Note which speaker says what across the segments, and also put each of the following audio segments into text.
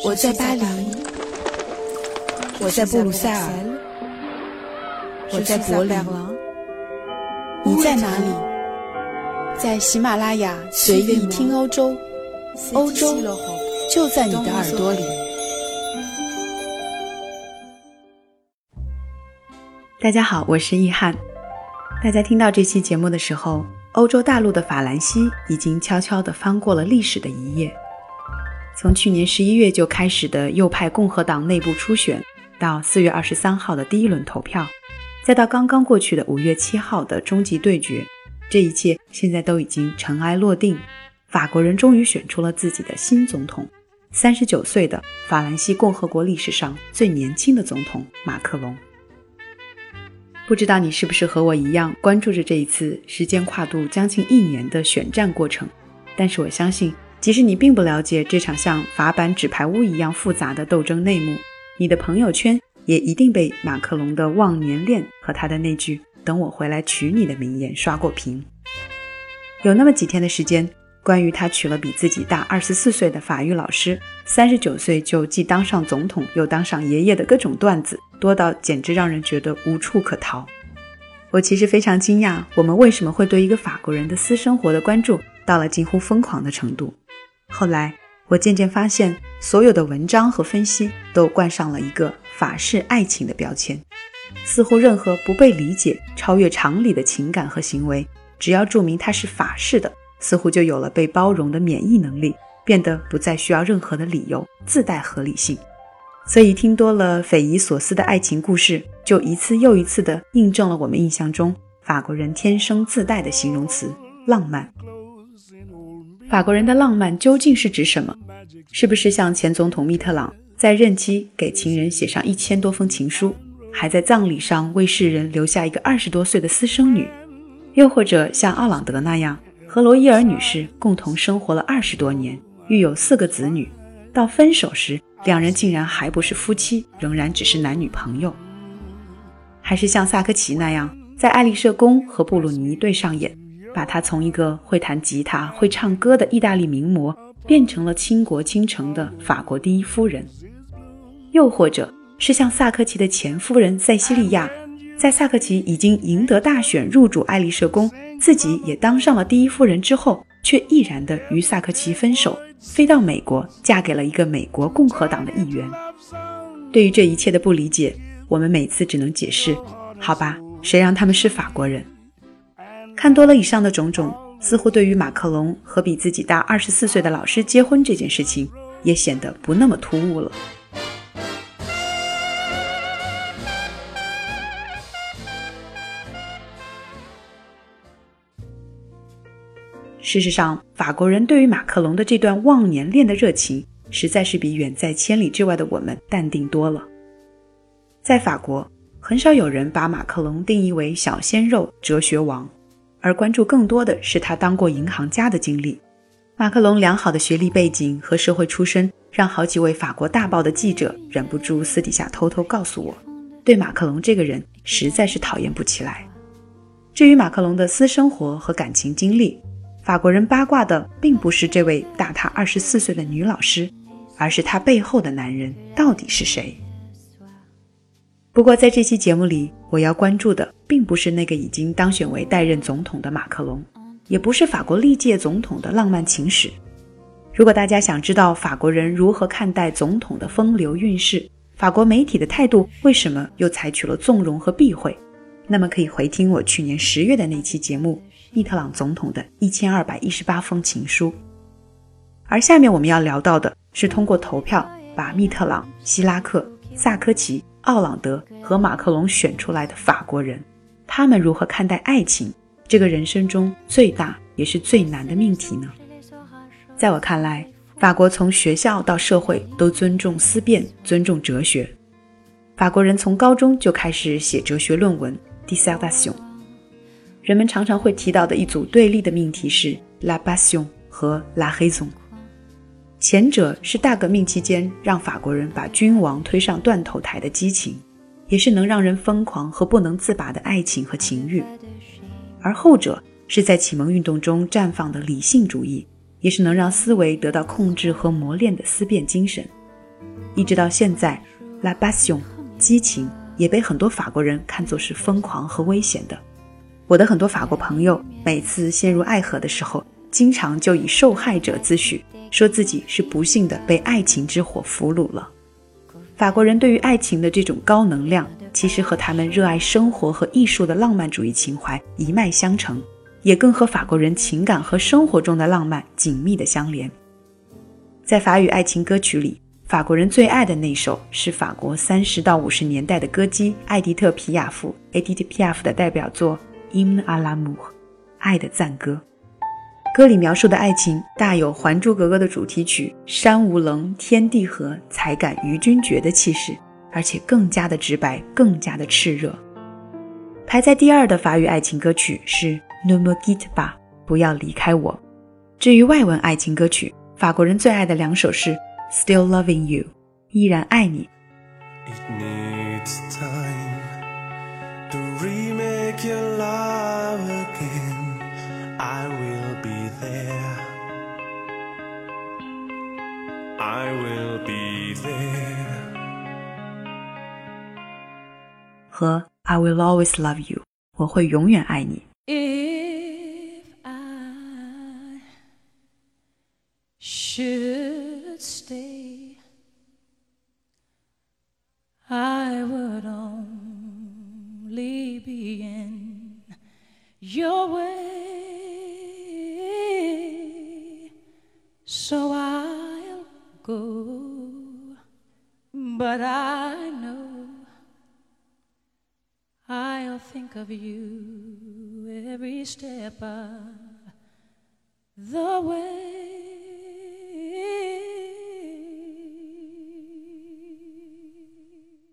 Speaker 1: 我在巴黎，我在布鲁塞尔，我在柏林，你在哪里？在喜马拉雅随意听欧洲，欧洲就在你的耳朵里。
Speaker 2: 大家好，我是易翰。大家听到这期节目的时候，欧洲大陆的法兰西已经悄悄地翻过了历史的一页。从去年十一月就开始的右派共和党内部初选，到四月二十三号的第一轮投票，再到刚刚过去的五月七号的终极对决，这一切现在都已经尘埃落定。法国人终于选出了自己的新总统，三十九岁的法兰西共和国历史上最年轻的总统马克龙。不知道你是不是和我一样关注着这一次时间跨度将近一年的选战过程？但是我相信，即使你并不了解这场像法版纸牌屋一样复杂的斗争内幕，你的朋友圈也一定被马克龙的忘年恋和他的那句“等我回来娶你”的名言刷过屏。有那么几天的时间，关于他娶了比自己大二十四岁的法语老师，三十九岁就既当上总统又当上爷爷的各种段子。多到简直让人觉得无处可逃。我其实非常惊讶，我们为什么会对一个法国人的私生活的关注到了近乎疯狂的程度。后来我渐渐发现，所有的文章和分析都冠上了一个法式爱情的标签，似乎任何不被理解、超越常理的情感和行为，只要注明它是法式的，似乎就有了被包容的免疫能力，变得不再需要任何的理由，自带合理性。所以，听多了匪夷所思的爱情故事，就一次又一次地印证了我们印象中法国人天生自带的形容词——浪漫。法国人的浪漫究竟是指什么？是不是像前总统密特朗在任期给情人写上一千多封情书，还在葬礼上为世人留下一个二十多岁的私生女？又或者像奥朗德那样，和罗伊尔女士共同生活了二十多年，育有四个子女，到分手时？两人竟然还不是夫妻，仍然只是男女朋友，还是像萨科齐那样，在爱丽舍宫和布鲁尼对上眼，把他从一个会弹吉他、会唱歌的意大利名模，变成了倾国倾城的法国第一夫人；又或者是像萨科齐的前夫人塞西利亚，在萨科齐已经赢得大选入主爱丽舍宫，自己也当上了第一夫人之后，却毅然的与萨科齐分手。飞到美国，嫁给了一个美国共和党的议员。对于这一切的不理解，我们每次只能解释：好吧，谁让他们是法国人？看多了以上的种种，似乎对于马克龙和比自己大二十四岁的老师结婚这件事情，也显得不那么突兀了。事实上，法国人对于马克龙的这段忘年恋的热情，实在是比远在千里之外的我们淡定多了。在法国，很少有人把马克龙定义为小鲜肉、哲学王，而关注更多的是他当过银行家的经历。马克龙良好的学历背景和社会出身，让好几位法国大报的记者忍不住私底下偷偷告诉我，对马克龙这个人实在是讨厌不起来。至于马克龙的私生活和感情经历，法国人八卦的并不是这位大他二十四岁的女老师，而是他背后的男人到底是谁。不过，在这期节目里，我要关注的并不是那个已经当选为代任总统的马克龙，也不是法国历届总统的浪漫情史。如果大家想知道法国人如何看待总统的风流韵事，法国媒体的态度为什么又采取了纵容和避讳，那么可以回听我去年十月的那期节目。密特朗总统的一千二百一十八封情书，而下面我们要聊到的是通过投票把密特朗、希拉克、萨科齐、奥朗德和马克龙选出来的法国人，他们如何看待爱情这个人生中最大也是最难的命题呢？在我看来，法国从学校到社会都尊重思辨，尊重哲学。法国人从高中就开始写哲学论文，dissertation。人们常常会提到的一组对立的命题是 la passion 和 la raison。前者是大革命期间让法国人把君王推上断头台的激情，也是能让人疯狂和不能自拔的爱情和情欲；而后者是在启蒙运动中绽放的理性主义，也是能让思维得到控制和磨练的思辨精神。一直到现在，la passion 激情也被很多法国人看作是疯狂和危险的。我的很多法国朋友每次陷入爱河的时候，经常就以受害者自诩，说自己是不幸的被爱情之火俘虏了。法国人对于爱情的这种高能量，其实和他们热爱生活和艺术的浪漫主义情怀一脉相承，也更和法国人情感和生活中的浪漫紧密的相连。在法语爱情歌曲里，法国人最爱的那首是法国三十到五十年代的歌姬艾迪特·皮亚夫 （Edith Piaf） 的代表作《In a l'amour》，爱的赞歌。歌里描述的爱情大有《还珠格格》的主题曲“山无棱，天地合，才敢与君绝”的气势，而且更加的直白，更加的炽热。排在第二的法语爱情歌曲是《No Me Git Ba》，不要离开我。至于外文爱情歌曲，法国人最爱的两首是《Still Loving You》，依然爱你。I 和 I will always love you，我会永远爱你。If I should stay, I would only be in your way. Step the way.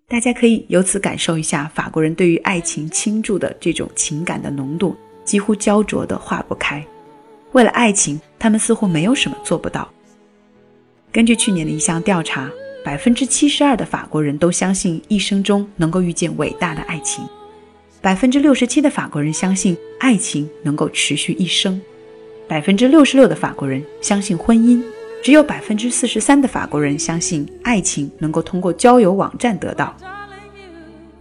Speaker 2: 大家可以由此感受一下法国人对于爱情倾注的这种情感的浓度，几乎焦灼的化不开。为了爱情，他们似乎没有什么做不到。根据去年的一项调查，百分之七十二的法国人都相信一生中能够遇见伟大的爱情，百分之六十七的法国人相信爱情能够持续一生，百分之六十六的法国人相信婚姻，只有百分之四十三的法国人相信爱情能够通过交友网站得到。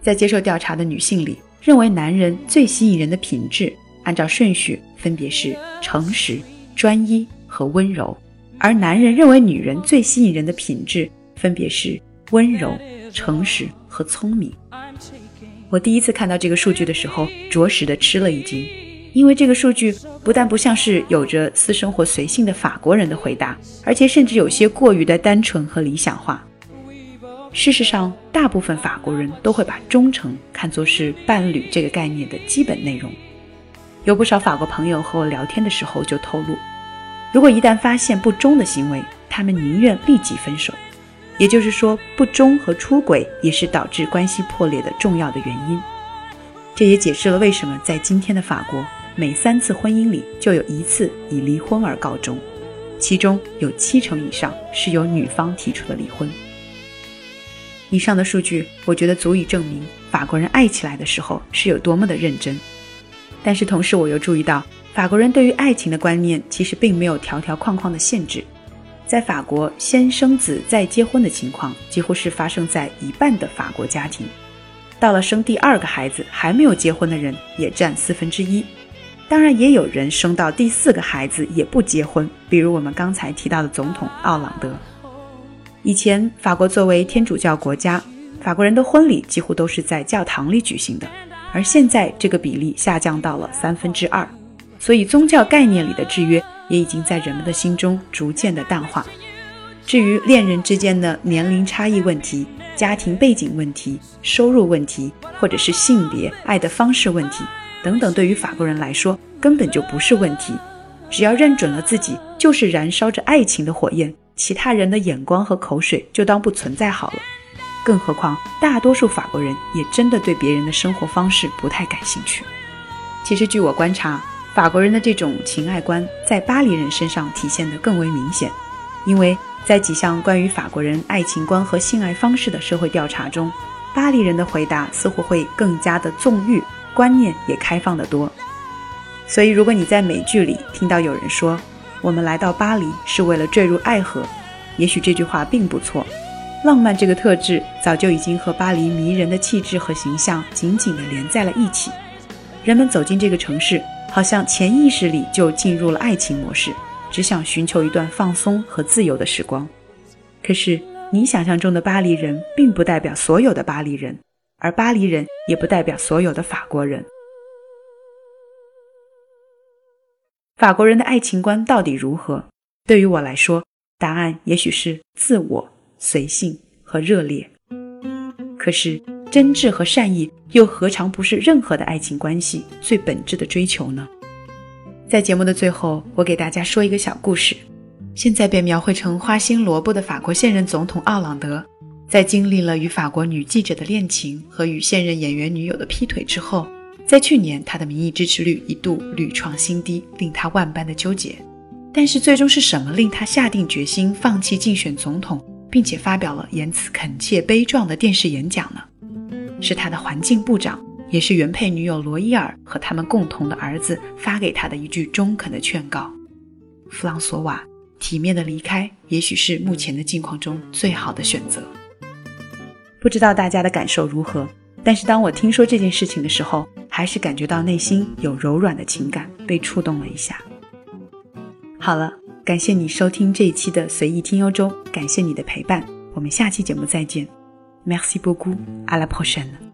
Speaker 2: 在接受调查的女性里，认为男人最吸引人的品质，按照顺序分别是诚实、专一和温柔。而男人认为女人最吸引人的品质分别是温柔、诚实和聪明。我第一次看到这个数据的时候，着实的吃了一惊，因为这个数据不但不像是有着私生活随性的法国人的回答，而且甚至有些过于的单纯和理想化。事实上，大部分法国人都会把忠诚看作是伴侣这个概念的基本内容。有不少法国朋友和我聊天的时候就透露。如果一旦发现不忠的行为，他们宁愿立即分手。也就是说，不忠和出轨也是导致关系破裂的重要的原因。这也解释了为什么在今天的法国，每三次婚姻里就有一次以离婚而告终，其中有七成以上是由女方提出的离婚。以上的数据，我觉得足以证明法国人爱起来的时候是有多么的认真。但是同时，我又注意到。法国人对于爱情的观念其实并没有条条框框的限制，在法国，先生子再结婚的情况几乎是发生在一半的法国家庭。到了生第二个孩子还没有结婚的人也占四分之一。当然，也有人生到第四个孩子也不结婚，比如我们刚才提到的总统奥朗德。以前，法国作为天主教国家，法国人的婚礼几乎都是在教堂里举行的，而现在这个比例下降到了三分之二。所以，宗教概念里的制约也已经在人们的心中逐渐的淡化。至于恋人之间的年龄差异问题、家庭背景问题、收入问题，或者是性别、爱的方式问题等等，对于法国人来说根本就不是问题。只要认准了自己就是燃烧着爱情的火焰，其他人的眼光和口水就当不存在好了。更何况，大多数法国人也真的对别人的生活方式不太感兴趣。其实，据我观察。法国人的这种情爱观在巴黎人身上体现得更为明显，因为在几项关于法国人爱情观和性爱方式的社会调查中，巴黎人的回答似乎会更加的纵欲，观念也开放得多。所以，如果你在美剧里听到有人说“我们来到巴黎是为了坠入爱河”，也许这句话并不错，浪漫这个特质早就已经和巴黎迷人的气质和形象紧紧地连在了一起。人们走进这个城市，好像潜意识里就进入了爱情模式，只想寻求一段放松和自由的时光。可是，你想象中的巴黎人，并不代表所有的巴黎人，而巴黎人也不代表所有的法国人。法国人的爱情观到底如何？对于我来说，答案也许是自我、随性和热烈。可是，真挚和善意又何尝不是任何的爱情关系最本质的追求呢？在节目的最后，我给大家说一个小故事。现在被描绘成花心萝卜的法国现任总统奥朗德，在经历了与法国女记者的恋情和与现任演员女友的劈腿之后。在去年，他的民意支持率一度屡创新低，令他万般的纠结。但是，最终是什么令他下定决心放弃竞选总统，并且发表了言辞恳切悲壮的电视演讲呢？是他的环境部长，也是原配女友罗伊尔和他们共同的儿子发给他的一句中肯的劝告：“弗朗索瓦，体面的离开，也许是目前的境况中最好的选择。”不知道大家的感受如何？但是当我听说这件事情的时候，还是感觉到内心有柔软的情感被触动了一下。好了，感谢你收听这一期的随意听欧洲，感谢你的陪伴，我们下期节目再见。Merci beaucoup, à la prochaine.